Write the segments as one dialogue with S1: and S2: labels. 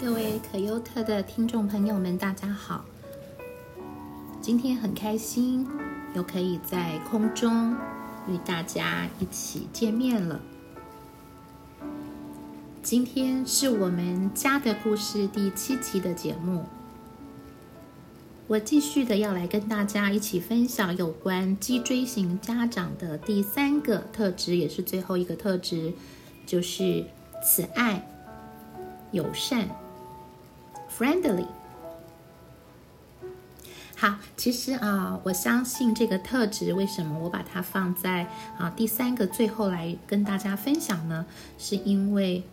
S1: 各位可优特的听众朋友们，大家好！今天很开心，又可以在空中与大家一起见面了。今天是我们家的故事第七期的节目，我继续的要来跟大家一起分享有关脊椎型家长的第三个特质，也是最后一个特质，就是慈爱、友善。Friendly，好，其实啊，我相信这个特质，为什么我把它放在啊第三个最后来跟大家分享呢？是因为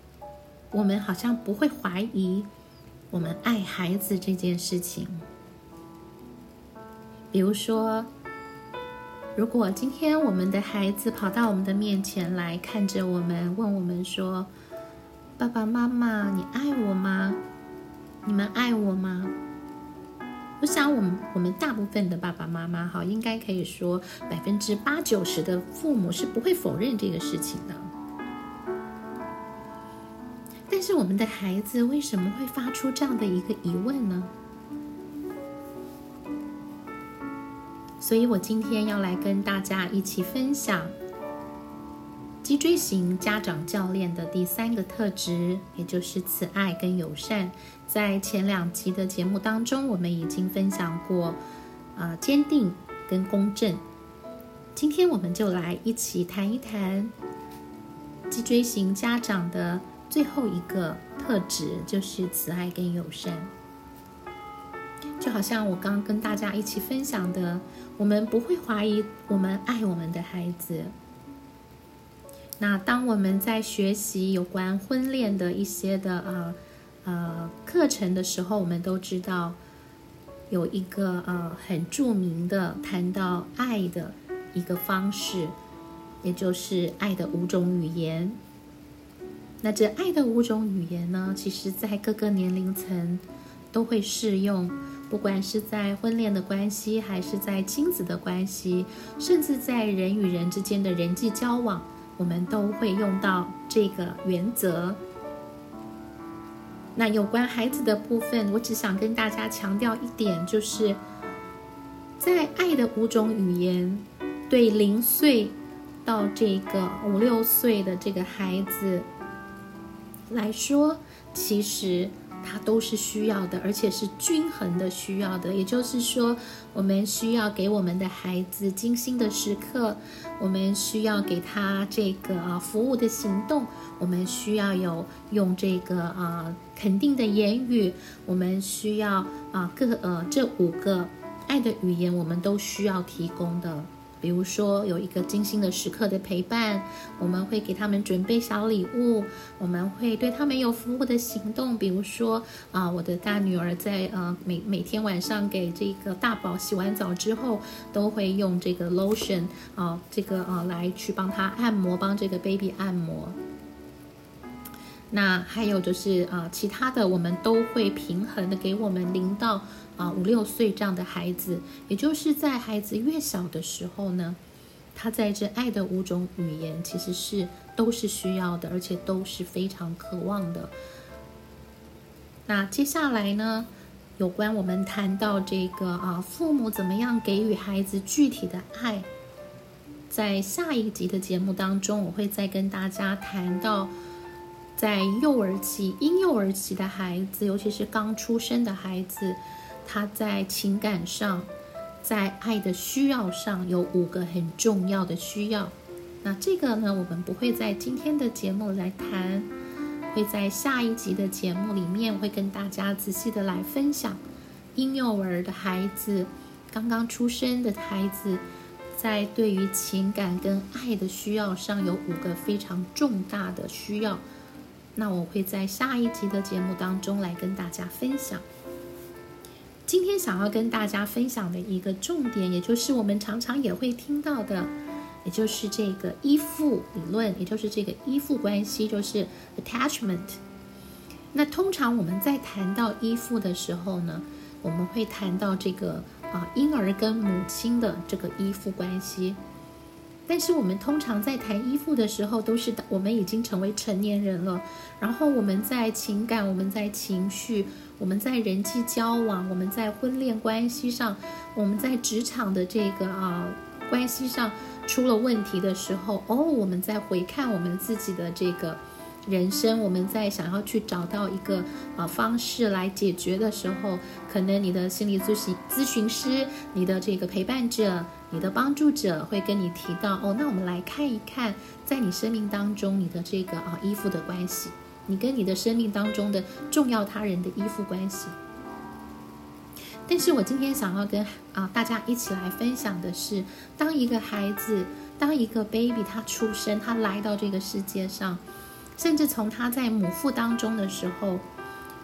S1: 我们好像不会怀疑我们爱孩子这件事情。比如说，如果今天我们的孩子跑到我们的面前来看着我们，问我们说：“爸爸妈妈，你爱我吗？”你们爱我吗？我想，我们我们大部分的爸爸妈妈，哈，应该可以说百分之八九十的父母是不会否认这个事情的。但是，我们的孩子为什么会发出这样的一个疑问呢？所以我今天要来跟大家一起分享。脊椎型家长教练的第三个特质，也就是慈爱跟友善，在前两集的节目当中，我们已经分享过，啊，坚定跟公正。今天我们就来一起谈一谈脊椎型家长的最后一个特质，就是慈爱跟友善。就好像我刚刚跟大家一起分享的，我们不会怀疑我们爱我们的孩子。那当我们在学习有关婚恋的一些的呃呃课程的时候，我们都知道有一个呃很著名的谈到爱的一个方式，也就是爱的五种语言。那这爱的五种语言呢，其实在各个年龄层都会适用，不管是在婚恋的关系，还是在亲子的关系，甚至在人与人之间的人际交往。我们都会用到这个原则。那有关孩子的部分，我只想跟大家强调一点，就是在爱的五种语言，对零岁到这个五六岁的这个孩子来说，其实。它都是需要的，而且是均衡的需要的。也就是说，我们需要给我们的孩子精心的时刻，我们需要给他这个啊服务的行动，我们需要有用这个啊肯定的言语，我们需要啊各呃这五个爱的语言，我们都需要提供的。比如说，有一个精心的时刻的陪伴，我们会给他们准备小礼物，我们会对他们有服务的行动。比如说，啊，我的大女儿在呃每每天晚上给这个大宝洗完澡之后，都会用这个 lotion 啊，这个啊来去帮他按摩，帮这个 baby 按摩。那还有就是啊，其他的我们都会平衡的给我们零到。啊，五六岁这样的孩子，也就是在孩子越小的时候呢，他在这爱的五种语言其实是都是需要的，而且都是非常渴望的。那接下来呢，有关我们谈到这个啊，父母怎么样给予孩子具体的爱，在下一集的节目当中，我会再跟大家谈到，在幼儿期、婴幼儿期的孩子，尤其是刚出生的孩子。他在情感上，在爱的需要上有五个很重要的需要。那这个呢，我们不会在今天的节目来谈，会在下一集的节目里面会跟大家仔细的来分享。婴幼儿的孩子，刚刚出生的孩子，在对于情感跟爱的需要上有五个非常重大的需要。那我会在下一集的节目当中来跟大家分享。今天想要跟大家分享的一个重点，也就是我们常常也会听到的，也就是这个依附理论，也就是这个依附关系，就是 attachment。那通常我们在谈到依附的时候呢，我们会谈到这个啊婴儿跟母亲的这个依附关系。但是我们通常在谈依附的时候，都是我们已经成为成年人了，然后我们在情感、我们在情绪、我们在人际交往、我们在婚恋关系上、我们在职场的这个啊关系上出了问题的时候，哦，我们在回看我们自己的这个。人生，我们在想要去找到一个啊方式来解决的时候，可能你的心理咨询咨询师、你的这个陪伴者、你的帮助者会跟你提到哦，那我们来看一看，在你生命当中你的这个啊依附的关系，你跟你的生命当中的重要他人的依附关系。但是我今天想要跟啊大家一起来分享的是，当一个孩子，当一个 baby 他出生，他来到这个世界上。甚至从他在母腹当中的时候，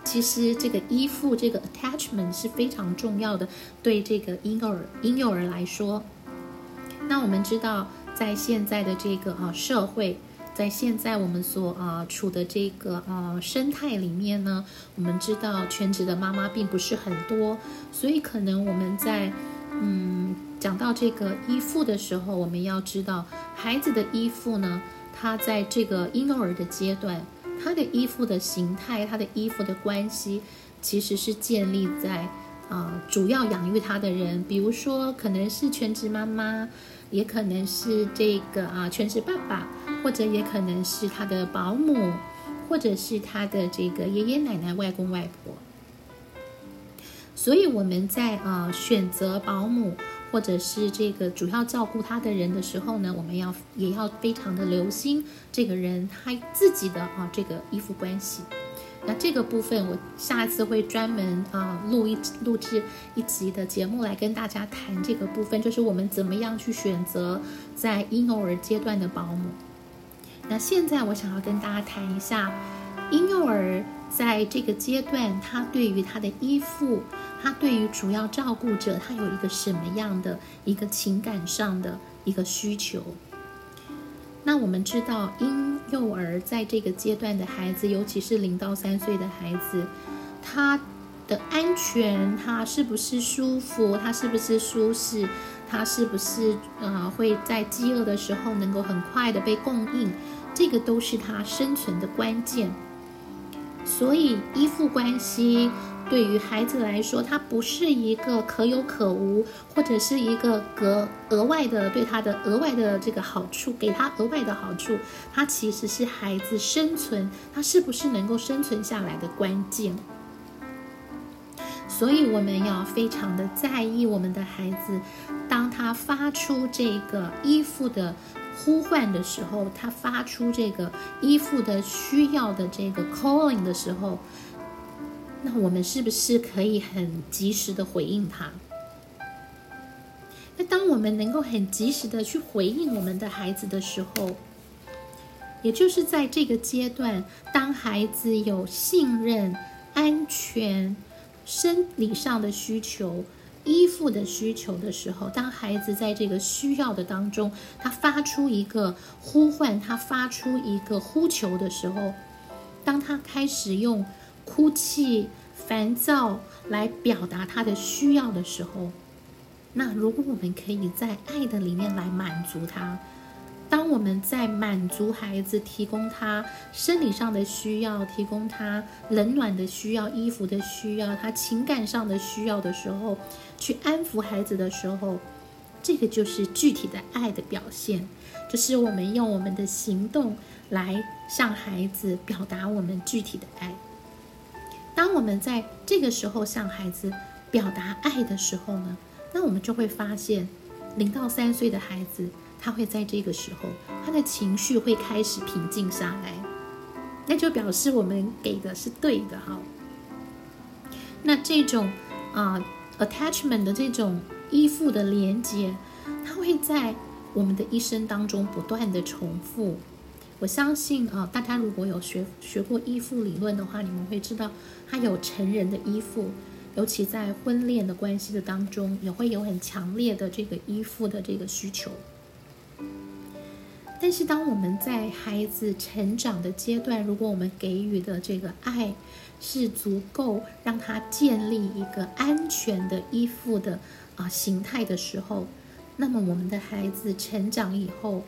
S1: 其实这个依附、这个 attachment 是非常重要的。对这个婴儿、婴幼儿来说，那我们知道，在现在的这个啊社会，在现在我们所啊处的这个啊生态里面呢，我们知道全职的妈妈并不是很多，所以可能我们在嗯讲到这个依附的时候，我们要知道孩子的依附呢。他在这个婴幼儿的阶段，他的依附的形态，他的依附的关系，其实是建立在啊，主要养育他的人，比如说可能是全职妈妈，也可能是这个啊全职爸爸，或者也可能是他的保姆，或者是他的这个爷爷奶奶、外公外婆。所以我们在啊选择保姆。或者是这个主要照顾他的人的时候呢，我们要也要非常的留心这个人他自己的啊这个依附关系。那这个部分我下一次会专门啊录一录制一集的节目来跟大家谈这个部分，就是我们怎么样去选择在婴幼儿阶段的保姆。那现在我想要跟大家谈一下婴幼儿在这个阶段，他对于他的依附。他对于主要照顾者，他有一个什么样的一个情感上的一个需求？那我们知道，婴幼儿在这个阶段的孩子，尤其是零到三岁的孩子，他的安全，他是不是舒服，他是不是舒适，他是不是呃会在饥饿的时候能够很快的被供应，这个都是他生存的关键。所以依附关系。对于孩子来说，它不是一个可有可无，或者是一个格额外的对他的额外的这个好处，给他额外的好处，它其实是孩子生存，他是不是能够生存下来的关键。所以我们要非常的在意我们的孩子，当他发出这个依附的呼唤的时候，他发出这个依附的需要的这个 calling 的时候。那我们是不是可以很及时的回应他？那当我们能够很及时的去回应我们的孩子的时候，也就是在这个阶段，当孩子有信任、安全、生理上的需求、依附的需求的时候，当孩子在这个需要的当中，他发出一个呼唤，他发出一个呼求的时候，当他开始用。哭泣、烦躁来表达他的需要的时候，那如果我们可以在爱的里面来满足他，当我们在满足孩子、提供他生理上的需要、提供他冷暖的需要、衣服的需要、他情感上的需要的时候，去安抚孩子的时候，这个就是具体的爱的表现，就是我们用我们的行动来向孩子表达我们具体的爱。当我们在这个时候向孩子表达爱的时候呢，那我们就会发现，零到三岁的孩子，他会在这个时候，他的情绪会开始平静下来，那就表示我们给的是对的哈。那这种啊 attachment 的这种依附的连接，它会在我们的一生当中不断的重复。我相信啊，大家如果有学学过依附理论的话，你们会知道，它有成人的依附，尤其在婚恋的关系的当中，也会有很强烈的这个依附的这个需求。但是，当我们在孩子成长的阶段，如果我们给予的这个爱是足够让他建立一个安全的依附的啊形态的时候，那么我们的孩子成长以后，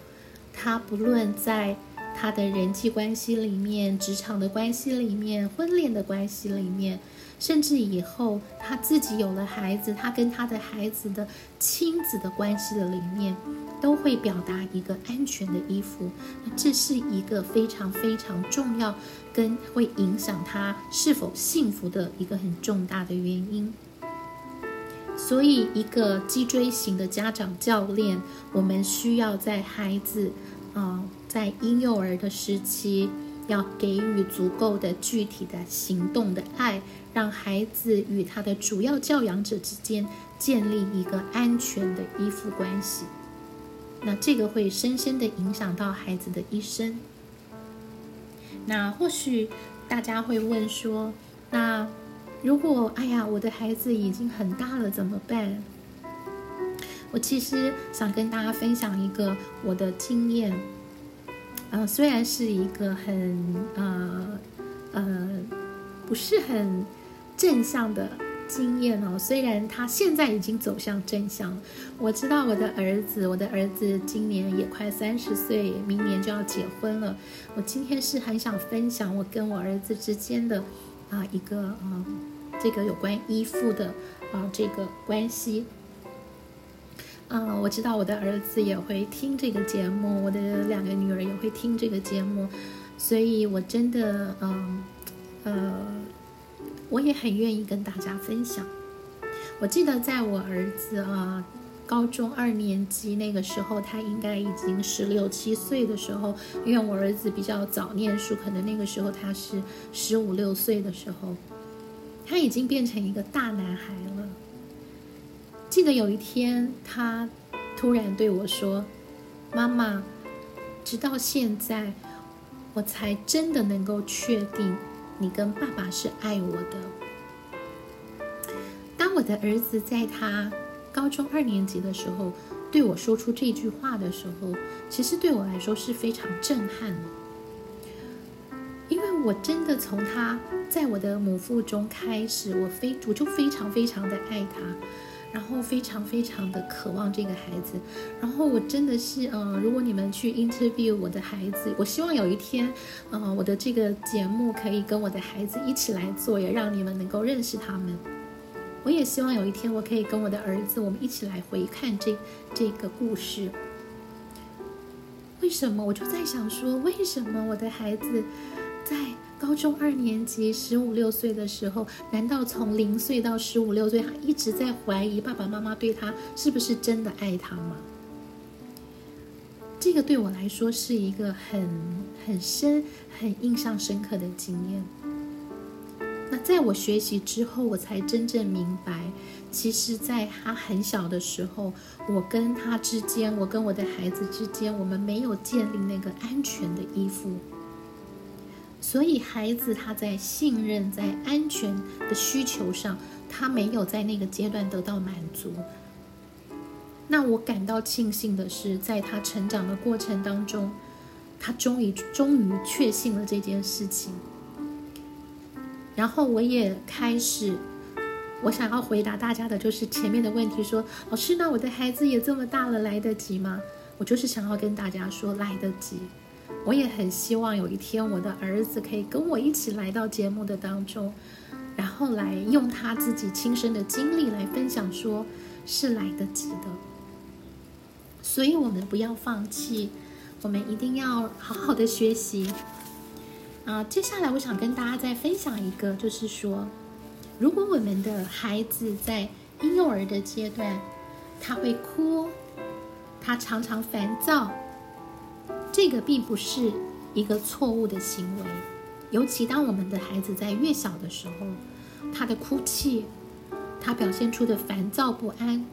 S1: 他不论在他的人际关系里面、职场的关系里面、婚恋的关系里面，甚至以后他自己有了孩子，他跟他的孩子的亲子的关系的里面，都会表达一个安全的依附。那这是一个非常非常重要，跟会影响他是否幸福的一个很重大的原因。所以，一个脊椎型的家长教练，我们需要在孩子，啊，在婴幼儿的时期，要给予足够的具体的行动的爱，让孩子与他的主要教养者之间建立一个安全的依附关系。那这个会深深的影响到孩子的一生。那或许大家会问说，那？如果哎呀，我的孩子已经很大了，怎么办？我其实想跟大家分享一个我的经验，呃，虽然是一个很呃呃不是很正向的经验哦，虽然他现在已经走向正向。我知道我的儿子，我的儿子今年也快三十岁，明年就要结婚了。我今天是很想分享我跟我儿子之间的啊一个啊。这个有关依附的啊，这个关系，嗯，我知道我的儿子也会听这个节目，我的两个女儿也会听这个节目，所以我真的，嗯，呃，我也很愿意跟大家分享。我记得在我儿子啊高中二年级那个时候，他应该已经十六七岁的时候，因为我儿子比较早念书，可能那个时候他是十五六岁的时候。他已经变成一个大男孩了。记得有一天，他突然对我说：“妈妈，直到现在，我才真的能够确定你跟爸爸是爱我的。”当我的儿子在他高中二年级的时候对我说出这句话的时候，其实对我来说是非常震撼的。因为我真的从他在我的母腹中开始，我非我就非常非常的爱他，然后非常非常的渴望这个孩子，然后我真的是，嗯，如果你们去 interview 我的孩子，我希望有一天，嗯，我的这个节目可以跟我的孩子一起来做，也让你们能够认识他们。我也希望有一天我可以跟我的儿子，我们一起来回看这这个故事。为什么？我就在想说，为什么我的孩子？在高中二年级十五六岁的时候，难道从零岁到十五六岁，他一直在怀疑爸爸妈妈对他是不是真的爱他吗？这个对我来说是一个很很深、很印象深刻的经验。那在我学习之后，我才真正明白，其实在他很小的时候，我跟他之间，我跟我的孩子之间，我们没有建立那个安全的依附。所以，孩子他在信任、在安全的需求上，他没有在那个阶段得到满足。那我感到庆幸的是，在他成长的过程当中，他终于、终于确信了这件事情。然后，我也开始，我想要回答大家的就是前面的问题：说，老师，那我的孩子也这么大了，来得及吗？我就是想要跟大家说，来得及。我也很希望有一天我的儿子可以跟我一起来到节目的当中，然后来用他自己亲身的经历来分享，说是来得及的。所以，我们不要放弃，我们一定要好好的学习。啊，接下来我想跟大家再分享一个，就是说，如果我们的孩子在婴幼儿的阶段，他会哭，他常常烦躁。这个并不是一个错误的行为，尤其当我们的孩子在越小的时候，他的哭泣，他表现出的烦躁不安，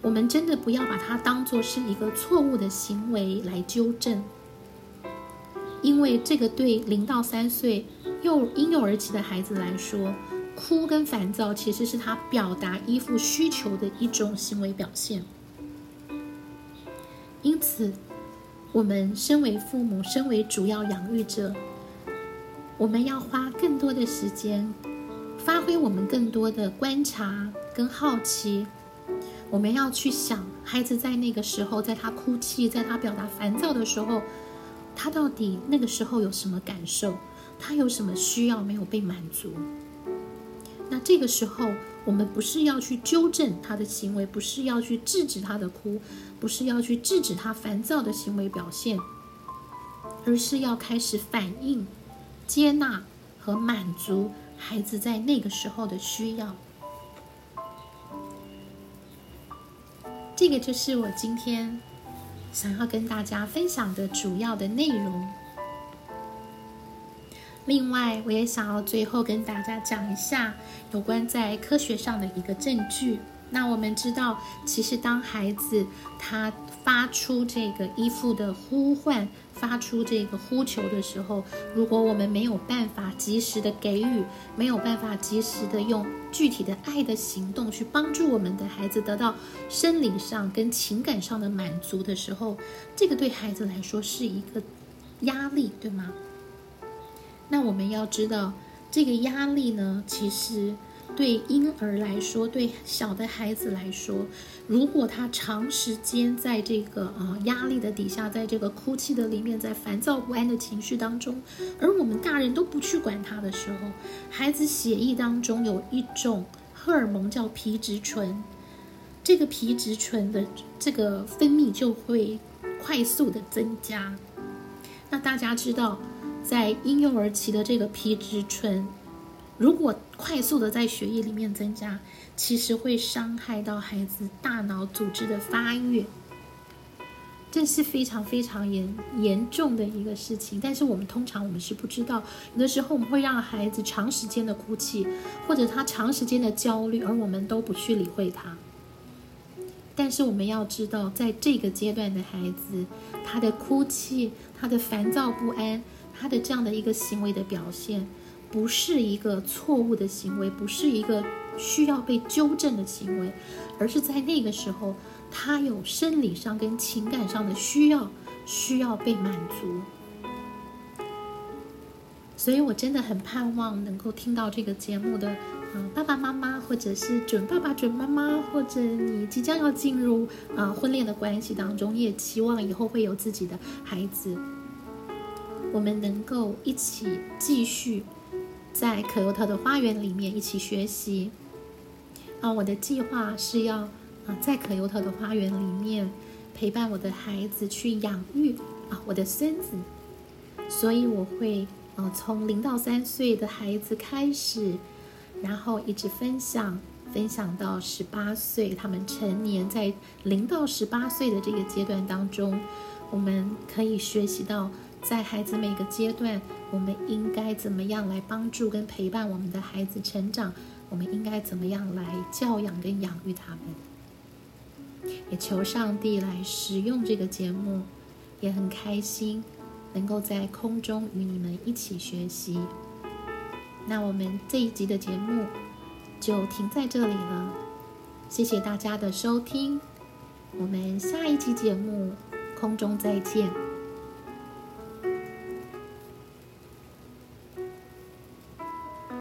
S1: 我们真的不要把它当做是一个错误的行为来纠正，因为这个对零到三岁幼婴幼儿期的孩子来说，哭跟烦躁其实是他表达依附需求的一种行为表现，因此。我们身为父母，身为主要养育者，我们要花更多的时间，发挥我们更多的观察跟好奇。我们要去想孩子在那个时候，在他哭泣，在他表达烦躁的时候，他到底那个时候有什么感受？他有什么需要没有被满足？那这个时候，我们不是要去纠正他的行为，不是要去制止他的哭，不是要去制止他烦躁的行为表现，而是要开始反应、接纳和满足孩子在那个时候的需要。这个就是我今天想要跟大家分享的主要的内容。另外，我也想要最后跟大家讲一下有关在科学上的一个证据。那我们知道，其实当孩子他发出这个依附的呼唤、发出这个呼求的时候，如果我们没有办法及时的给予，没有办法及时的用具体的爱的行动去帮助我们的孩子得到生理上跟情感上的满足的时候，这个对孩子来说是一个压力，对吗？那我们要知道，这个压力呢，其实对婴儿来说，对小的孩子来说，如果他长时间在这个啊压力的底下，在这个哭泣的里面，在烦躁不安的情绪当中，而我们大人都不去管他的时候，孩子血液当中有一种荷尔蒙叫皮质醇，这个皮质醇的这个分泌就会快速的增加。那大家知道。在婴幼儿期的这个皮质醇，如果快速的在血液里面增加，其实会伤害到孩子大脑组织的发育，这是非常非常严严重的一个事情。但是我们通常我们是不知道，有的时候我们会让孩子长时间的哭泣，或者他长时间的焦虑，而我们都不去理会他。但是我们要知道，在这个阶段的孩子，他的哭泣，他的烦躁不安。他的这样的一个行为的表现，不是一个错误的行为，不是一个需要被纠正的行为，而是在那个时候，他有生理上跟情感上的需要，需要被满足。所以我真的很盼望能够听到这个节目的，啊爸爸妈妈，或者是准爸爸、准妈妈，或者你即将要进入啊婚恋的关系当中，你也期望以后会有自己的孩子。我们能够一起继续在可优特的花园里面一起学习啊！我的计划是要啊，在可优特的花园里面陪伴我的孩子去养育啊我的孙子，所以我会啊从零到三岁的孩子开始，然后一直分享分享到十八岁，他们成年，在零到十八岁的这个阶段当中，我们可以学习到。在孩子每个阶段，我们应该怎么样来帮助跟陪伴我们的孩子成长？我们应该怎么样来教养跟养育他们？也求上帝来使用这个节目，也很开心能够在空中与你们一起学习。那我们这一集的节目就停在这里了，谢谢大家的收听，我们下一期节目空中再见。